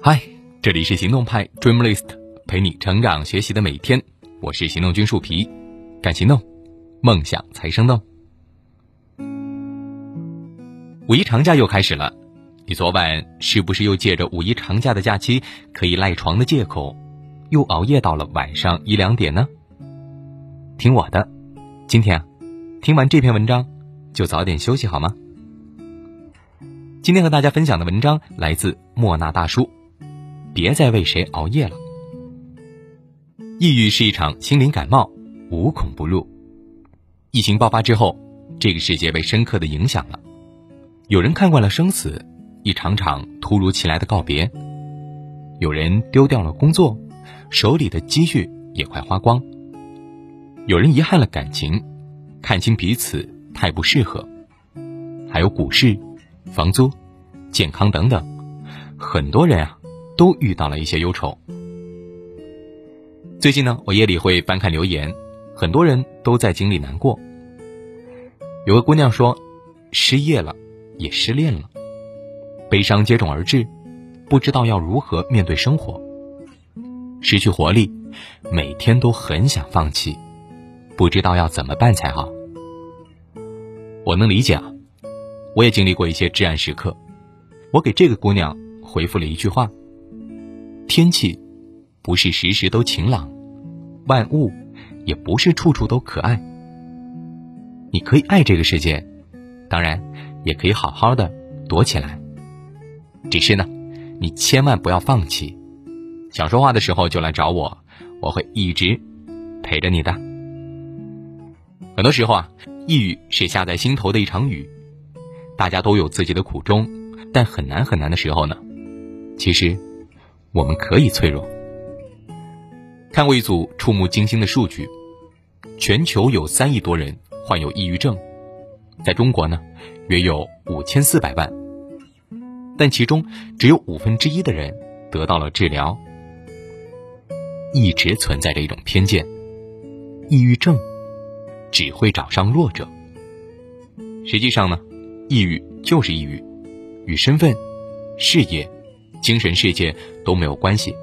嗨，这里是行动派 Dreamlist，陪你成长学习的每天。我是行动君树皮，敢行动，梦想才生动。五一长假又开始了，你昨晚是不是又借着五一长假的假期可以赖床的借口，又熬夜到了晚上一两点呢？听我的，今天，听完这篇文章就早点休息好吗？今天和大家分享的文章来自莫那大叔，别再为谁熬夜了。抑郁是一场心灵感冒，无孔不入。疫情爆发之后，这个世界被深刻的影响了。有人看惯了生死，一场场突如其来的告别；有人丢掉了工作，手里的积蓄也快花光；有人遗憾了感情，看清彼此太不适合；还有股市。房租、健康等等，很多人啊都遇到了一些忧愁。最近呢，我夜里会翻看留言，很多人都在经历难过。有个姑娘说，失业了，也失恋了，悲伤接踵而至，不知道要如何面对生活，失去活力，每天都很想放弃，不知道要怎么办才好。我能理解啊。我也经历过一些至暗时刻，我给这个姑娘回复了一句话：天气不是时时都晴朗，万物也不是处处都可爱。你可以爱这个世界，当然也可以好好的躲起来。只是呢，你千万不要放弃。想说话的时候就来找我，我会一直陪着你的。很多时候啊，抑郁是下在心头的一场雨。大家都有自己的苦衷，但很难很难的时候呢，其实我们可以脆弱。看过一组触目惊心的数据，全球有三亿多人患有抑郁症，在中国呢，约有五千四百万，但其中只有五分之一的人得到了治疗。一直存在着一种偏见，抑郁症只会找上弱者。实际上呢？抑郁就是抑郁，与身份、事业、精神世界都没有关系。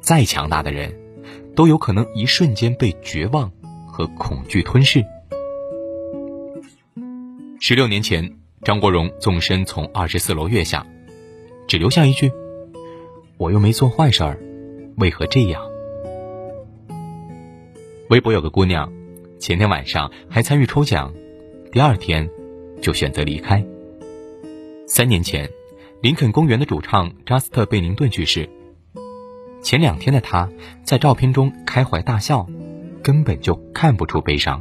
再强大的人，都有可能一瞬间被绝望和恐惧吞噬。十六年前，张国荣纵身从二十四楼跃下，只留下一句：“我又没做坏事儿，为何这样？”微博有个姑娘，前天晚上还参与抽奖，第二天。就选择离开。三年前，林肯公园的主唱扎斯特·贝宁顿去世。前两天的他在照片中开怀大笑，根本就看不出悲伤。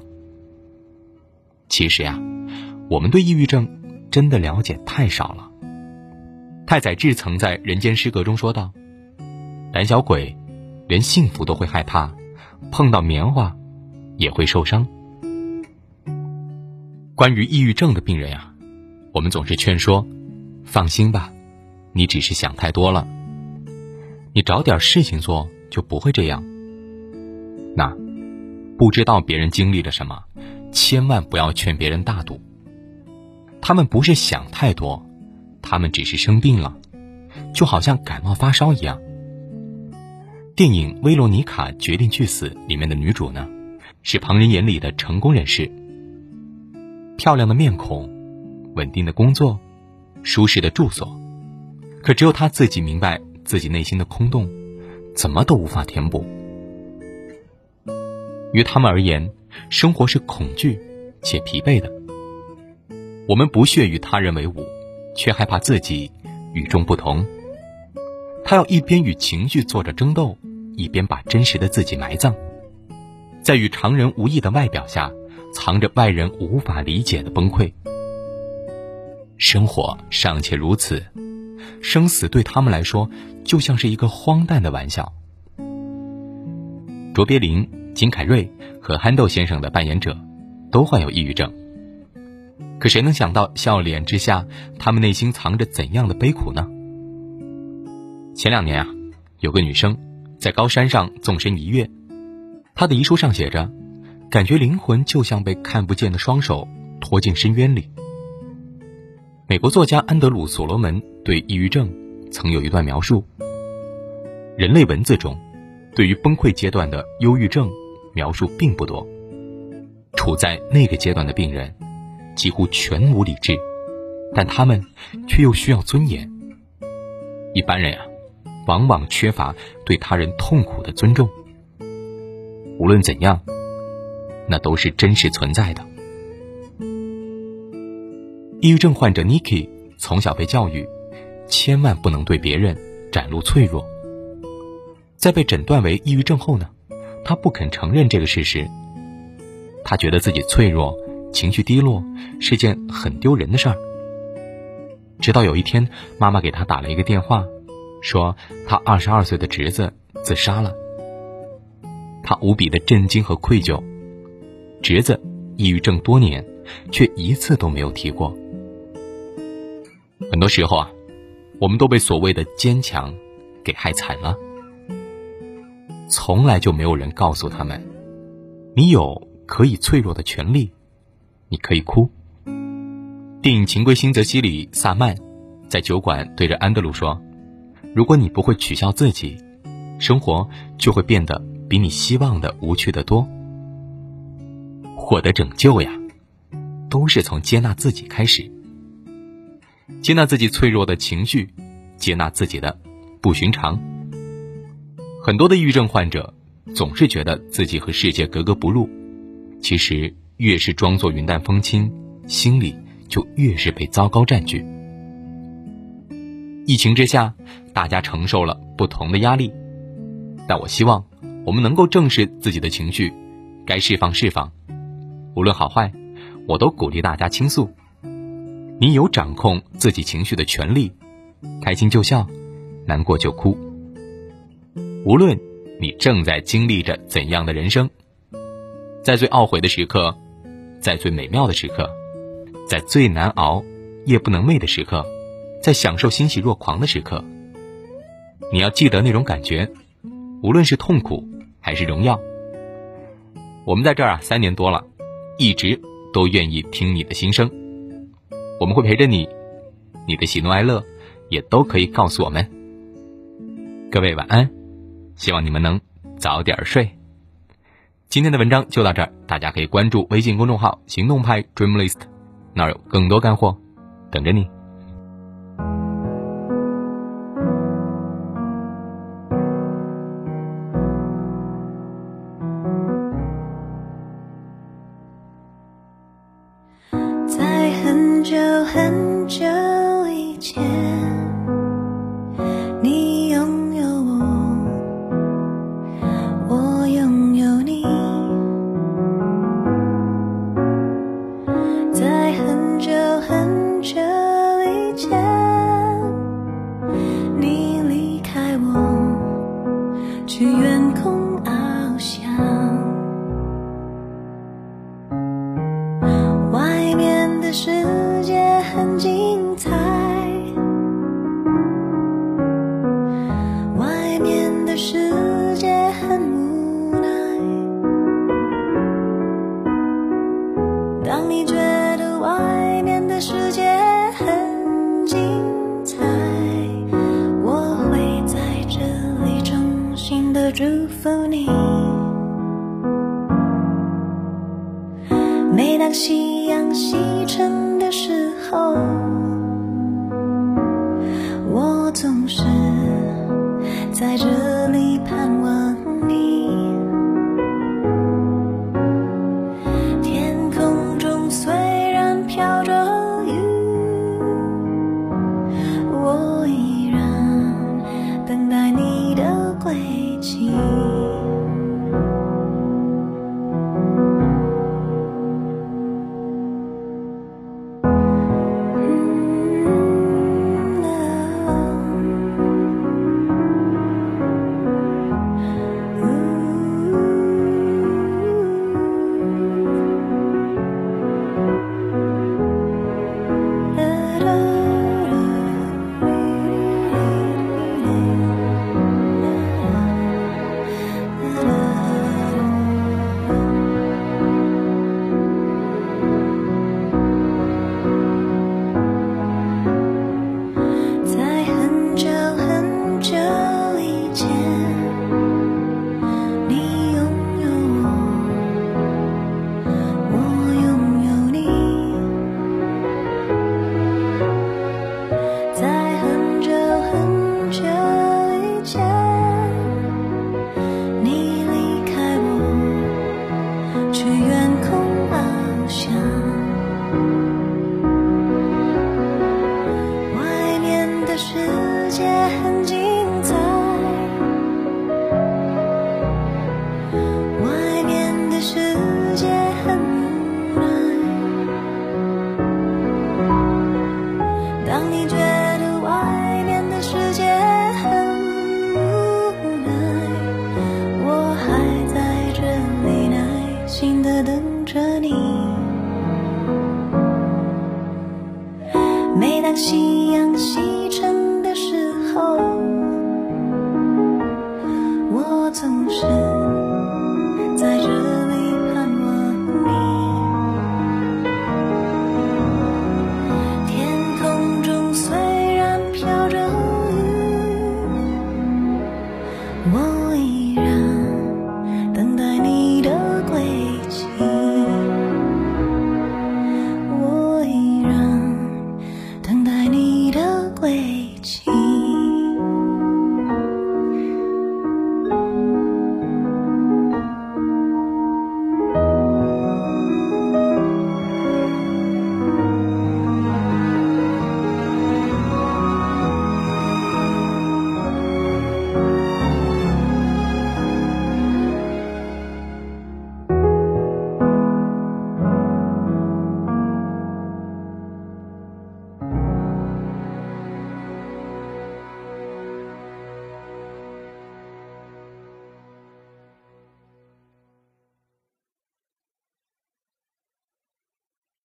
其实呀，我们对抑郁症真的了解太少了。太宰治曾在《人间失格》中说道：“胆小鬼，连幸福都会害怕，碰到棉花也会受伤。”关于抑郁症的病人呀，我们总是劝说：放心吧，你只是想太多了。你找点事情做就不会这样。那不知道别人经历了什么，千万不要劝别人大度。他们不是想太多，他们只是生病了，就好像感冒发烧一样。电影《威罗妮卡决定去死》里面的女主呢，是旁人眼里的成功人士。漂亮的面孔，稳定的工作，舒适的住所，可只有他自己明白自己内心的空洞，怎么都无法填补。于他们而言，生活是恐惧且疲惫的。我们不屑与他人为伍，却害怕自己与众不同。他要一边与情绪做着争斗，一边把真实的自己埋葬，在与常人无异的外表下。藏着外人无法理解的崩溃。生活尚且如此，生死对他们来说就像是一个荒诞的玩笑。卓别林、金凯瑞和憨豆先生的扮演者都患有抑郁症，可谁能想到笑脸之下，他们内心藏着怎样的悲苦呢？前两年啊，有个女生在高山上纵身一跃，她的遗书上写着。感觉灵魂就像被看不见的双手拖进深渊里。美国作家安德鲁·所罗门对抑郁症曾有一段描述：人类文字中，对于崩溃阶段的忧郁症描述并不多。处在那个阶段的病人，几乎全无理智，但他们却又需要尊严。一般人啊，往往缺乏对他人痛苦的尊重。无论怎样，那都是真实存在的。抑郁症患者 Niki 从小被教育，千万不能对别人展露脆弱。在被诊断为抑郁症后呢，他不肯承认这个事实。他觉得自己脆弱、情绪低落是件很丢人的事儿。直到有一天，妈妈给他打了一个电话，说他二十二岁的侄子自杀了。他无比的震惊和愧疚。侄子抑郁症多年，却一次都没有提过。很多时候啊，我们都被所谓的坚强给害惨了。从来就没有人告诉他们，你有可以脆弱的权利，你可以哭。电影《情归新泽西》里，萨曼在酒馆对着安德鲁说：“如果你不会取笑自己，生活就会变得比你希望的无趣的多。获得拯救呀，都是从接纳自己开始。”接纳自己脆弱的情绪，接纳自己的不寻常。很多的抑郁症患者总是觉得自己和世界格格不入，其实越是装作云淡风轻，心里就越是被糟糕占据。疫情之下，大家承受了不同的压力，但我希望我们能够正视自己的情绪，该释放释放，无论好坏，我都鼓励大家倾诉。你有掌控自己情绪的权利，开心就笑，难过就哭。无论你正在经历着怎样的人生，在最懊悔的时刻，在最美妙的时刻，在最难熬、夜不能寐的时刻，在享受欣喜若狂的时刻，你要记得那种感觉，无论是痛苦还是荣耀。我们在这儿啊，三年多了，一直都愿意听你的心声。我们会陪着你，你的喜怒哀乐也都可以告诉我们。各位晚安，希望你们能早点睡。今天的文章就到这儿，大家可以关注微信公众号“行动派 Dreamlist”，那儿有更多干货等着你。